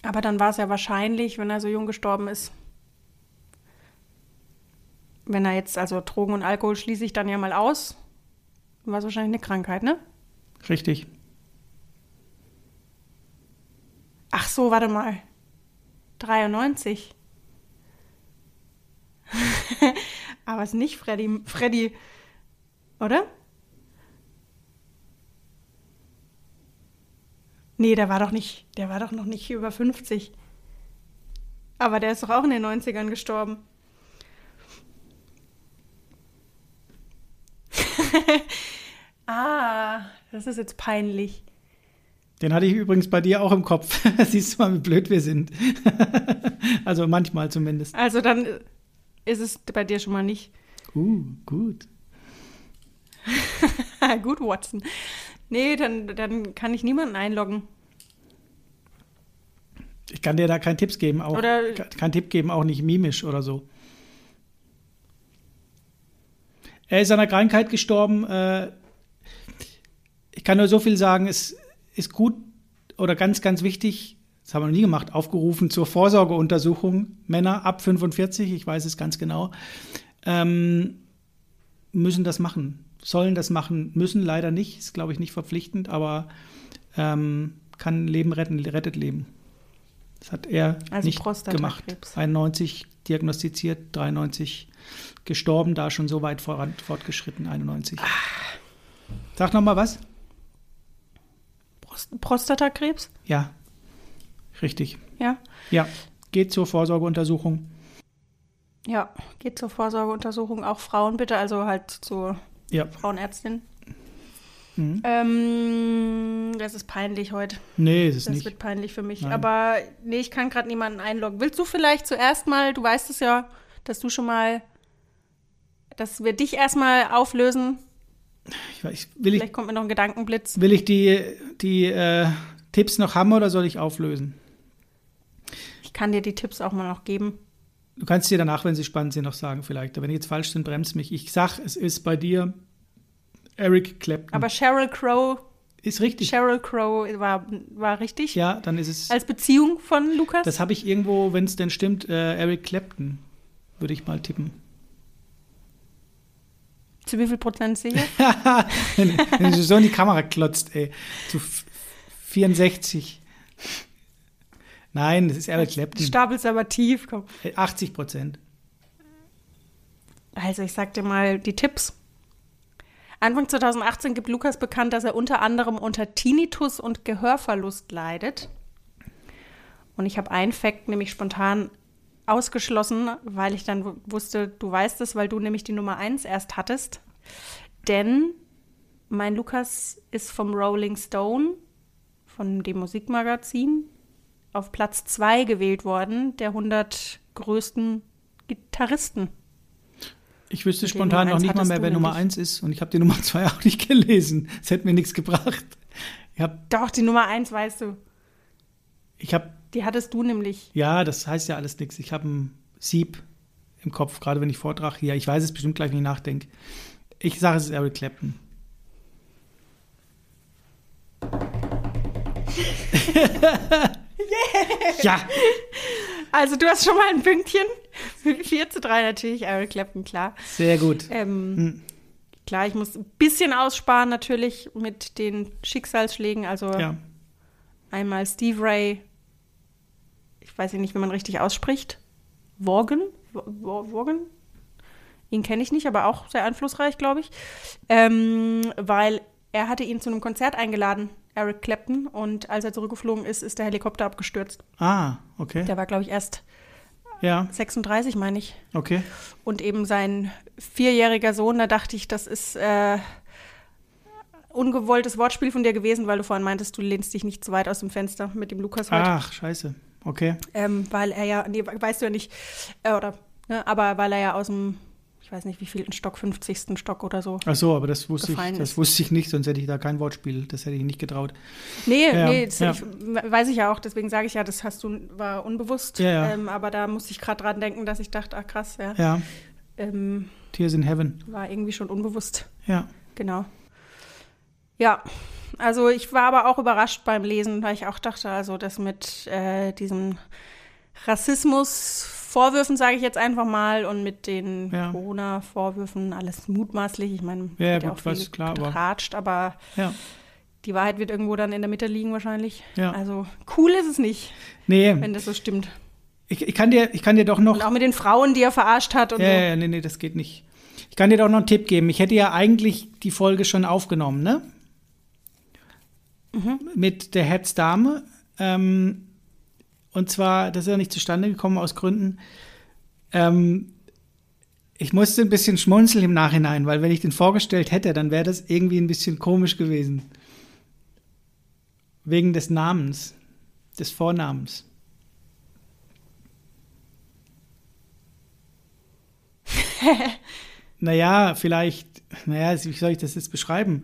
Aber dann war es ja wahrscheinlich, wenn er so jung gestorben ist. Wenn er jetzt, also Drogen und Alkohol schließe ich dann ja mal aus. War es wahrscheinlich eine Krankheit, ne? Richtig. Ach so, warte mal. 93. [LAUGHS] Aber es ist nicht Freddy. Freddy. Oder? Nee, der war doch nicht, der war doch noch nicht über 50. Aber der ist doch auch in den 90ern gestorben. [LAUGHS] ah, das ist jetzt peinlich. Den hatte ich übrigens bei dir auch im Kopf. [LAUGHS] Siehst du mal, wie blöd wir sind. [LAUGHS] also manchmal zumindest. Also dann ist es bei dir schon mal nicht. Uh, gut. [LAUGHS] Gut, Watson. Nee, dann, dann kann ich niemanden einloggen. Ich kann dir da keinen Tipps geben, auch Oder- keinen Tipp geben, auch nicht mimisch oder so. Er ist an einer Krankheit gestorben. Äh, ich kann nur so viel sagen, es ist gut oder ganz, ganz wichtig, das haben wir noch nie gemacht, aufgerufen zur Vorsorgeuntersuchung. Männer ab 45, ich weiß es ganz genau, ähm, müssen das machen, sollen das machen, müssen leider nicht, ist glaube ich nicht verpflichtend, aber ähm, kann Leben retten, rettet Leben. Das hat er Also nicht gemacht. Prostatakrebs. 91 diagnostiziert, 93 gestorben, da schon so weit voran, fortgeschritten, 91. Sag noch mal was? Prost Prostatakrebs? Ja, richtig. Ja. Ja, geht zur Vorsorgeuntersuchung. Ja, geht zur Vorsorgeuntersuchung. Auch Frauen bitte, also halt zur Ja, Frauenärztin. Mhm. Ähm, das ist peinlich heute. nee, ist es Das nicht. wird peinlich für mich. Nein. Aber nee, ich kann gerade niemanden einloggen. Willst du vielleicht zuerst mal, du weißt es ja, dass du schon mal, dass wir dich erstmal auflösen. Ich, weiß- will, ich, Vielleicht kommt mir noch ein Gedankenblitz. will ich die, die äh, Tipps noch haben oder soll ich auflösen? Ich kann dir die Tipps auch mal noch geben. Du kannst dir danach, wenn sie spannend sind, noch sagen vielleicht. Aber wenn die jetzt falsch sind, bremst mich. Ich sag, es ist bei dir Eric Clapton. Aber Sheryl Crow, ist richtig. Sheryl Crow war, war richtig. ja, dann ist es. Als Beziehung von Lukas? Das habe ich irgendwo, wenn es denn stimmt, äh, Eric Clapton, würde ich mal tippen. Zu wie viel Prozent sicher? [LAUGHS] wenn, wenn du so in die Kamera klotzt, ey. Zu f- 64. Nein, das ist Eric Clapton. Stapelst aber tief. Komm. Äh, 80 Prozent. Also ich sag dir mal die Tipps. Anfang 2018 gibt Lukas bekannt, dass er unter anderem unter Tinnitus und Gehörverlust leidet. Und ich habe einen Fakt nämlich spontan ausgeschlossen, weil ich dann wu- wusste, du weißt es, weil du nämlich die Nummer 1 erst hattest. Denn mein Lukas ist vom Rolling Stone, von dem Musikmagazin, auf Platz 2 gewählt worden, der 100 größten Gitarristen. Ich wüsste Die spontan noch nicht mal mehr, wer Nummer nämlich. 1 ist. Und ich habe die Nummer [LAUGHS] 2 auch nicht gelesen. Das hätte mir nichts gebracht. Ich habe, Doch, die Nummer 1 weißt du. ich hab, Die hattest du nämlich. ja, das heißt ja alles nichts. Ich habe ein Sieb im Kopf, gerade wenn ich vortrage hier. Ich weiß es bestimmt gleich, wenn ich nachdenke. Ich sage, es ist Eric Clapton. [LAUGHS] Ja, Also du hast schon mal ein Pünktchen. 4 zu 3 natürlich, Eric Clapton, klar. sehr gut. Ähm, Hm. Klar, ich muss ein bisschen aussparen natürlich mit den Schicksalsschlägen. Also Ja. einmal Steve Ray, ich weiß nicht, wie man richtig ausspricht. Worgen? Worgen? Ihn kenne ich nicht, aber auch sehr einflussreich, glaube ich. Ähm, weil er hatte ihn zu einem Konzert eingeladen, Eric Clapton, und als er zurückgeflogen ist, ist der Helikopter abgestürzt. Ah, okay. Der war, glaube ich, erst ja. 36, meine ich. Okay. Und eben sein vierjähriger Sohn, da dachte ich, das ist äh, ungewolltes Wortspiel von dir gewesen, weil du vorhin meintest, du lehnst dich nicht zu weit aus dem Fenster mit dem Lukas heute. Ach, scheiße. Okay. Ähm, weil er ja, nee, weißt du ja nicht, äh, oder, ne, aber weil er ja aus dem ich weiß nicht, wie viel, ein Stock, 50. Stock oder so. Ach so, aber das wusste ich, das ist. wusste ich nicht, sonst hätte ich da kein Wortspiel, das hätte ich nicht getraut. Nee, ja, nee, das ja. ich, weiß ich ja auch, deswegen sage ich ja, das hast du, war unbewusst. Ja. Ähm, aber da musste ich gerade dran denken, dass ich dachte, ach krass, ja. Ja, Ähm, Tears in Heaven. war irgendwie schon unbewusst. Ja. Genau. Ja, also ich war aber auch überrascht beim Lesen, weil ich auch dachte, also das mit äh, diesem Rassismus-Vorwürfen, sage ich jetzt einfach mal, und mit den Ja. Corona-Vorwürfen, alles mutmaßlich. Ich meine, Ja, wird gut, auch was klar, aber- getratscht, aber Ja. die Wahrheit wird irgendwo dann in der Mitte liegen wahrscheinlich. Ja. Also cool ist es nicht, Nee, wenn das so stimmt. ich, ich, kann dir, ich kann dir doch noch. Und auch mit den Frauen, die er verarscht hat und Ja, so. ja, nee, nee, das geht nicht. Ich kann dir doch noch einen Tipp geben. Ich hätte ja eigentlich die Folge schon aufgenommen, ne? Mit der Hetzdame. Ähm, und zwar, das ist ja nicht zustande gekommen aus Gründen. Ähm, ich musste ein bisschen schmunzeln im Nachhinein, weil wenn ich den vorgestellt hätte, dann wäre das irgendwie ein bisschen komisch gewesen. Wegen des Namens, des Vornamens. [LAUGHS] Naja, vielleicht, naja, wie soll ich das jetzt beschreiben?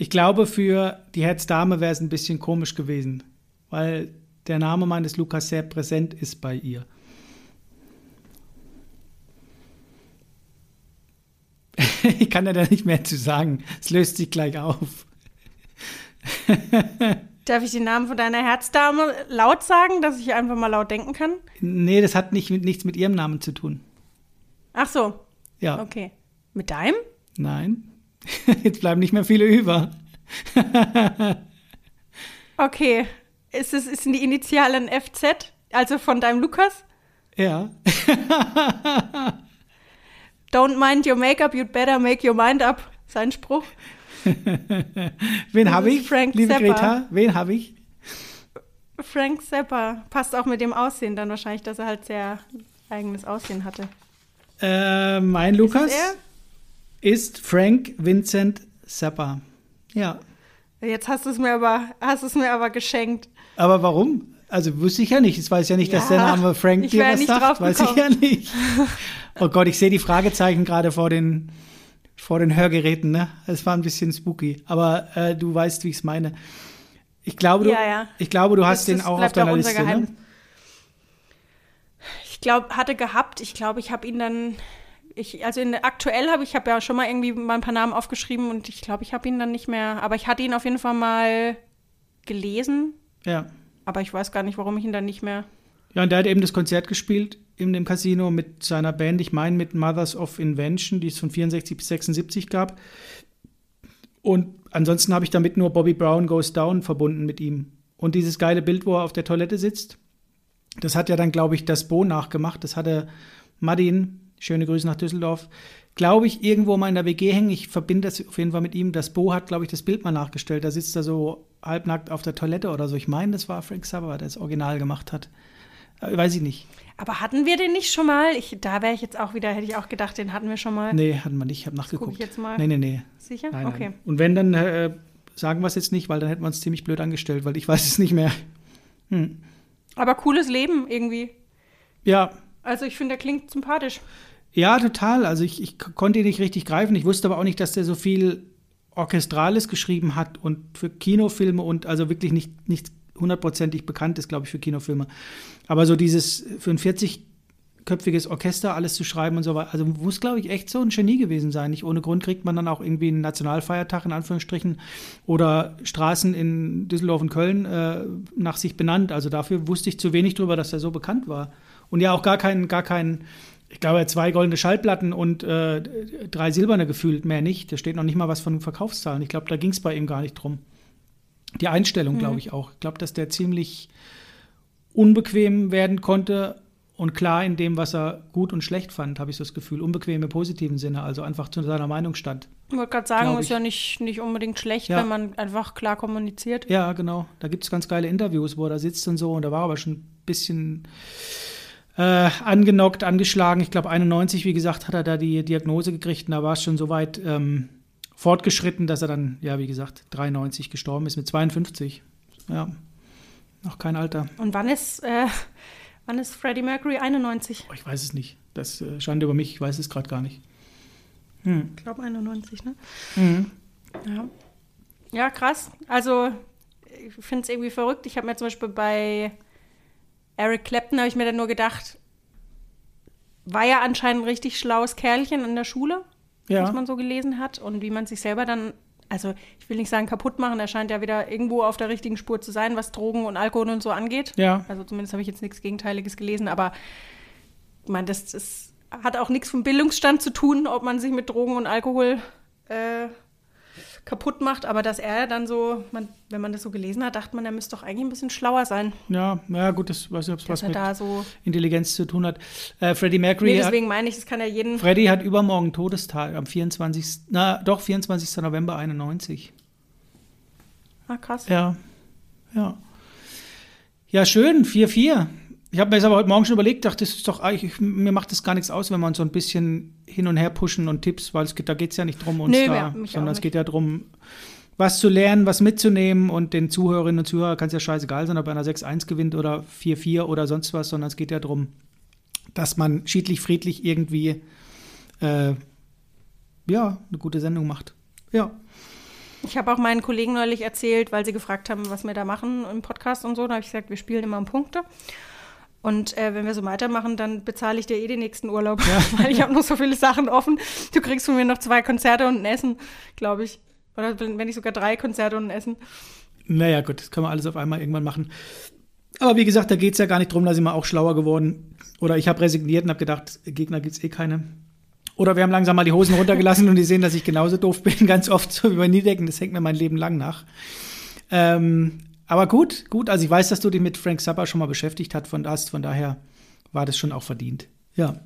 Ich glaube, für die Herzdame wäre es ein bisschen komisch gewesen, weil der Name meines Lukas sehr präsent ist bei ihr. [LAUGHS] ich kann ja da nicht mehr zu sagen. Es löst sich gleich auf. [LAUGHS] Darf ich den Namen von deiner Herzdame laut sagen, dass ich einfach mal laut denken kann? Nee, das hat nicht, mit, nichts mit ihrem Namen zu tun. Ach so, Ja, okay. Mit deinem? nein. [LAUGHS] Jetzt bleiben nicht mehr viele über. [LAUGHS] Okay. Ist es ist die Initialen FZ, also von deinem Lukas? Ja. [LAUGHS] Don't mind your makeup, you'd better make your mind up. Sein Spruch. Wen habe ist ich? Frank Liebe Zappa. Greta, wen habe ich? Frank Zappa. Passt auch mit dem Aussehen dann wahrscheinlich, dass er halt sehr eigenes Aussehen hatte. Äh, mein Lukas er? Ist Frank Vincent Zappa. Ja. Jetzt hast du es mir aber, hast es mir aber geschenkt. Aber warum? Also wusste ich ja nicht. Ich weiß ja nicht, dass der Ja, Name Frank dir was sagt. weiß ich ja nicht. Oh Gott, ich sehe die Fragezeichen gerade vor den, vor den Hörgeräten. Ne? Es war ein bisschen spooky. Aber äh, du weißt, wie ich es meine. Ich glaube, du, Ja, ja. ich glaube, du hast Das- den auch auf deiner auch Liste. Ne? Ich glaube, hatte gehabt. Ich glaube, ich habe ihn dann. Ich, also in, aktuell habe ich habe ja schon mal irgendwie mal ein paar Namen aufgeschrieben und ich glaube, ich habe ihn dann nicht mehr. Aber ich hatte ihn auf jeden Fall mal gelesen. Ja. Aber ich weiß gar nicht, warum ich ihn dann nicht mehr. Ja, und der hat eben das Konzert gespielt in dem Casino mit seiner Band, ich meine mit Mothers of Invention, die es von 64 bis 76 gab. Und ansonsten habe ich damit nur Bobby Brown Goes Down verbunden mit ihm. Und dieses geile Bild, wo er auf der Toilette sitzt, das hat ja dann, glaube ich, das Bo nachgemacht. Das hatte Madin, schöne Grüße nach Düsseldorf, glaube ich, irgendwo mal in der WG hängen. Ich verbinde das auf jeden Fall mit ihm. Das Bo hat, glaube ich, das Bild mal nachgestellt. Da sitzt er so halbnackt auf der Toilette oder so. Ich meine, das war Frank Zappa, der das Original gemacht hat. Äh, Weiß ich nicht. Aber hatten wir den nicht schon mal? Ich, da wäre ich jetzt auch wieder, hätte ich auch gedacht, den hatten wir schon mal. Nee, hatten wir nicht. Ich habe guck nachgeguckt. ich jetzt mal. Nee, nee, nee. Sicher? Nein, okay. nein. Und wenn, dann äh, sagen wir es jetzt nicht, weil dann hätten wir uns ziemlich blöd angestellt, weil ich weiß es nicht mehr. Hm. Aber cooles Leben irgendwie. Ja, Also ich finde, der klingt sympathisch. Ja, total. Also ich, ich konnte ihn nicht richtig greifen. Ich wusste aber auch nicht, dass der so viel Orchestrales geschrieben hat und für Kinofilme und also wirklich nicht, nicht hundertprozentig bekannt ist, glaube ich, für Kinofilme. Aber so dieses für ein 40-köpfiges Orchester alles zu schreiben und so weiter, also muss, glaube ich, echt so ein Genie gewesen sein. Nicht ohne Grund kriegt man dann auch irgendwie einen Nationalfeiertag in Anführungsstrichen oder Straßen in Düsseldorf und Köln äh, nach sich benannt. Also dafür wusste ich zu wenig drüber, dass er so bekannt war. Und ja auch gar kein, gar kein, ich glaube, er hat zwei goldene Schallplatten und äh, drei silberne gefühlt, mehr nicht. Da steht noch nicht mal was von Verkaufszahlen. Ich glaube, da ging es bei ihm gar nicht drum. Die Einstellung, glaube ich auch. Ich glaube, dass der ziemlich unbequem werden konnte und klar in dem, was er gut und schlecht fand, habe ich so das Gefühl. Unbequem im positiven Sinne, also einfach zu seiner Meinung stand. Ich wollte gerade sagen, ist ich. ja nicht, nicht unbedingt schlecht, Ja. wenn man einfach klar kommuniziert. Ja, genau. Da gibt es ganz geile Interviews, wo er da sitzt und so. Und da war er aber schon ein bisschen äh, angenockt, angeschlagen. Ich glaube, 91, wie gesagt, hat er da die Diagnose gekriegt. Und da war es schon so weit ähm, fortgeschritten, dass er dann, ja, wie gesagt, 93 gestorben ist mit 52. Ja, noch kein Alter. Und wann ist, äh, wann ist Freddie Mercury 91? Oh, ich weiß es nicht. Das äh, Schande über mich, ich weiß es gerade gar nicht. Hm. Ich glaube 91, ne? Mhm. Ja. Ja, krass. Also, ich finde es irgendwie verrückt. Ich habe mir zum Beispiel bei Eric Clapton, habe ich mir dann nur gedacht, war ja anscheinend ein richtig schlaues Kerlchen in der Schule, was Ja, man so gelesen hat. Und wie man sich selber dann, also ich will nicht sagen kaputt machen, er scheint ja wieder irgendwo auf der richtigen Spur zu sein, was Drogen und Alkohol und so angeht. ja, Also zumindest habe ich jetzt nichts Gegenteiliges gelesen, aber ich meine, das, das hat auch nichts vom Bildungsstand zu tun, ob man sich mit Drogen und Alkohol äh, kaputt macht. Aber dass er dann so, man, wenn man das so gelesen hat, dachte man, er müsste doch eigentlich ein bisschen schlauer sein, ja, ja, gut, das weiß nicht, ob es was er mit da so. Intelligenz zu tun hat. Äh, Freddie Mercury Nee, hat, deswegen meine ich, das kann ja jeden. Freddy hat übermorgen Todestag, am 24. Na, doch, 24. November 91. Ah, krass. Ja, ja. Ja, schön, 4-4. Ich habe mir das aber heute Morgen schon überlegt, dachte, das ist doch eigentlich, mir macht das gar nichts aus, wenn man so ein bisschen hin und her pushen und Tipps, weil es geht, da geht es ja nicht drum, uns Nee, da, sondern es geht ja darum, was zu lernen, was mitzunehmen und den Zuhörerinnen und Zuhörern kann es ja scheißegal sein, ob einer 6-1 gewinnt oder 4-4 oder sonst was, sondern es geht ja darum, dass man schiedlich, friedlich irgendwie äh, ja, eine gute Sendung macht. Ja. Ich habe auch meinen Kollegen neulich erzählt, weil sie gefragt haben, was wir da machen im Podcast und so. Da habe ich gesagt, wir spielen immer um Punkte. Und äh, wenn wir so weitermachen, dann bezahle ich dir eh den nächsten Urlaub, [LAUGHS] weil ich habe noch so viele Sachen offen. Du kriegst von mir noch zwei Konzerte und ein Essen, glaube ich. Oder wenn wenn nicht sogar drei Konzerte und ein Essen. Naja, gut, das können wir alles auf einmal irgendwann machen. Aber wie gesagt, da geht es ja gar nicht drum, da sind wir auch schlauer geworden. Oder ich habe resigniert und habe gedacht, Gegner gibt es eh keine. Oder wir haben langsam mal die Hosen runtergelassen und die sehen, dass ich genauso doof bin, [LAUGHS] ganz oft so wie bei Niedecken. Das hängt mir mein Leben lang nach. Ähm, aber gut, gut. Also ich weiß, dass du dich mit Frank Zappa schon mal beschäftigt hat, von, hast, von daher war das schon auch verdient. Ja.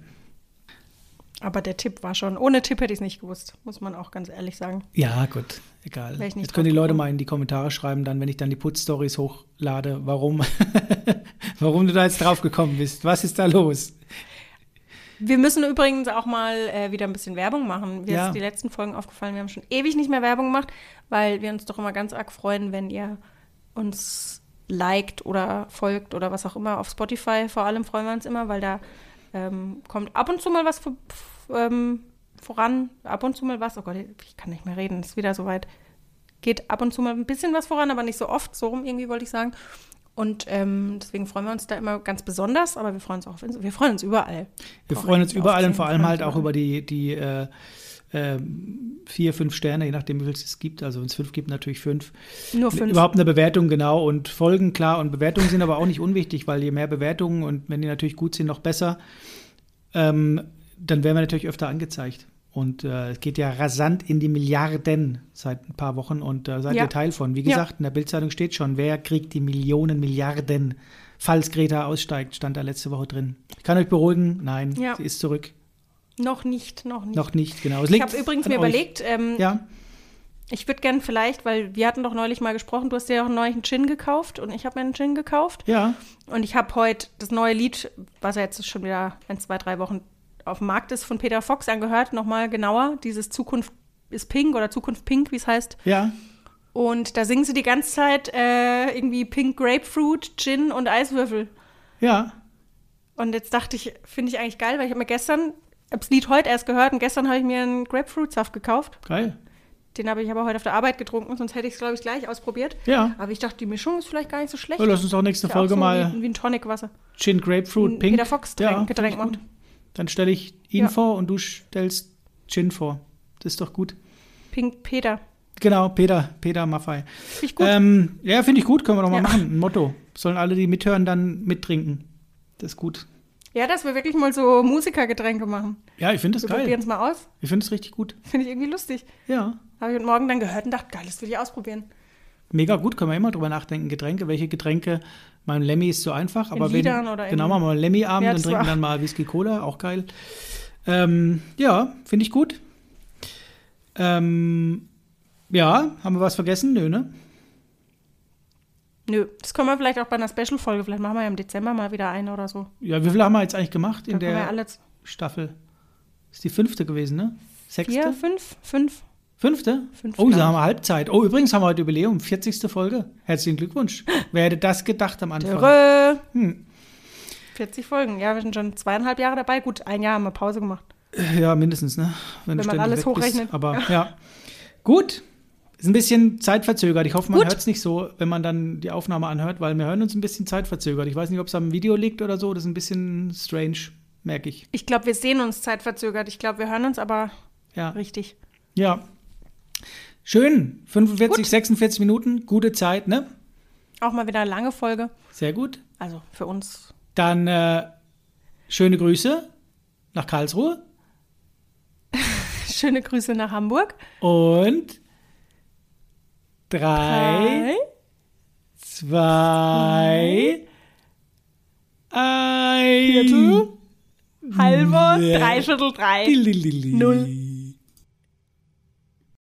Aber der Tipp war schon, ohne Tipp hätte ich es nicht gewusst, muss man auch ganz ehrlich sagen. Ja, gut, egal. Jetzt können die Leute mal in die Kommentare schreiben, dann, wenn ich dann die Putz-Stories hochlade, warum, [LAUGHS] warum du da jetzt drauf gekommen bist. Was ist da los? Wir müssen übrigens auch mal äh, wieder ein bisschen Werbung machen. Mir Ja. ist die letzten Folgen aufgefallen, wir haben schon ewig nicht mehr Werbung gemacht, weil wir uns doch immer ganz arg freuen, wenn ihr uns liked oder folgt oder was auch immer. Auf Spotify vor allem freuen wir uns immer, weil da ähm, kommt ab und zu mal was vor, f- ähm, voran. Ab und zu mal was. Oh Gott, ich kann nicht mehr reden, ist wieder soweit. Geht ab und zu mal ein bisschen was voran, aber nicht so oft. So rum irgendwie wollte ich sagen. Und ähm, deswegen freuen wir uns da immer ganz besonders, aber wir freuen uns auch auf Wir freuen uns überall. Wir freuen uns überall und vor allem halt auch über die, die äh, äh, vier, fünf Sterne, je nachdem, wie viel es gibt. Also wenn es fünf gibt, natürlich fünf. Nur fünf. Überhaupt eine Bewertung, genau. Und Folgen, klar. Und Bewertungen sind aber auch nicht unwichtig, weil je mehr Bewertungen und wenn die natürlich gut sind, noch besser, ähm, dann werden wir natürlich öfter angezeigt. Und äh, es geht ja rasant in die Milliarden seit ein paar Wochen und da seid Ja. ihr Teil von. Wie Ja. gesagt, in der Bildzeitung steht schon, wer kriegt die Millionen, Milliarden, falls Greta aussteigt, stand da letzte Woche drin. Ich kann euch beruhigen, nein, Ja. sie ist zurück. Noch nicht, noch nicht. Noch nicht, genau. Ich habe übrigens mir euch. überlegt, ähm, Ja, ich würde gern vielleicht, weil wir hatten doch neulich mal gesprochen, du hast dir auch neulich einen Gin gekauft und ich habe mir einen Gin gekauft. ja, Und ich habe heute das neue Lied, was ja jetzt schon wieder ein, zwei, drei Wochen auf dem Markt ist, von Peter Fox angehört, nochmal genauer. Dieses Zukunft ist Pink oder Zukunft Pink, wie es heißt. ja. Und da singen sie die ganze Zeit äh, irgendwie Pink Grapefruit, Gin und Eiswürfel. Ja, Und jetzt dachte ich, finde ich eigentlich geil, weil ich habe mir gestern, habe das Lied heute erst gehört und gestern habe ich mir einen Grapefruit-Saft gekauft. geil. Den habe ich aber heute auf der Arbeit getrunken, sonst hätte ich es, glaube ich, gleich ausprobiert. Ja. Aber ich dachte, die Mischung ist vielleicht gar nicht so schlecht. Ja, lass uns auch nächste ja auch Folge so mal Wie, wie ein Tonic-Wasser. Gin Grapefruit Ein Pink. Peter Fox Getränk- ja, Getränk machen. Dann stelle ich ihn Ja. vor und du stellst Gin vor. Das ist doch gut. Pink Peter. Genau, Peter, Peter Maffei. Finde ich gut. Ähm, ja, finde ich gut, können wir doch mal Ja. machen. Ein Motto. Sollen alle, die mithören, dann mittrinken. Das ist gut. Ja, dass wir wirklich mal so Musikergetränke machen. Ja, ich finde das Wir geil. probieren es mal aus. Ich finde es richtig gut. Finde ich irgendwie lustig. Ja. Habe ich heute Morgen dann gehört und dachte, geil, das will ich ausprobieren. Mega gut, können wir immer drüber nachdenken. Getränke, welche Getränke? Mein Lemmy ist so einfach, aber wenn, Liedern oder in- genau, machen wir mal Lemmy-Abend Ja, und trinken dann mal Whisky Cola, auch geil. Ähm, ja, finde ich gut. Ähm, ja, haben wir was vergessen? Nö, ne? Nö, das können wir vielleicht auch bei einer Special-Folge. Vielleicht machen wir ja im Dezember mal wieder eine oder so. Ja, wie viel haben wir jetzt eigentlich gemacht in der Staffel? Ist die fünfte gewesen, ne? Sechste? vier, fünf, fünf. Fünfte? Fünf, oh, da haben wir Halbzeit. Oh, übrigens haben wir heute Jubiläum, 40. Folge. Herzlichen Glückwunsch. Wer hätte das gedacht am Anfang? Hm. 40 Folgen. Ja, wir sind schon zweieinhalb Jahre dabei. Gut, ein Jahr haben wir Pause gemacht. Ja, mindestens, ne? Wenn du man alles weg bist. hochrechnet. Aber ja. Gut. Ist ein bisschen zeitverzögert. Ich hoffe, man hört es nicht so, wenn man dann die Aufnahme anhört, weil wir hören uns ein bisschen zeitverzögert. Ich weiß nicht, ob es am Video liegt oder so. Das ist ein bisschen strange, merke ich. Ich glaube, wir sehen uns zeitverzögert. Ich glaube, wir hören uns aber Ja. richtig. Ja. Schön. 45, Gut. 46 Minuten. Gute Zeit, ne? Auch mal wieder eine lange Folge. Sehr gut. Also für uns. Dann äh, schöne Grüße nach Karlsruhe [LAUGHS] Schöne Grüße nach Hamburg. und drei, zwei, ein. Viertel, halber, dreiviertel, drei. Null.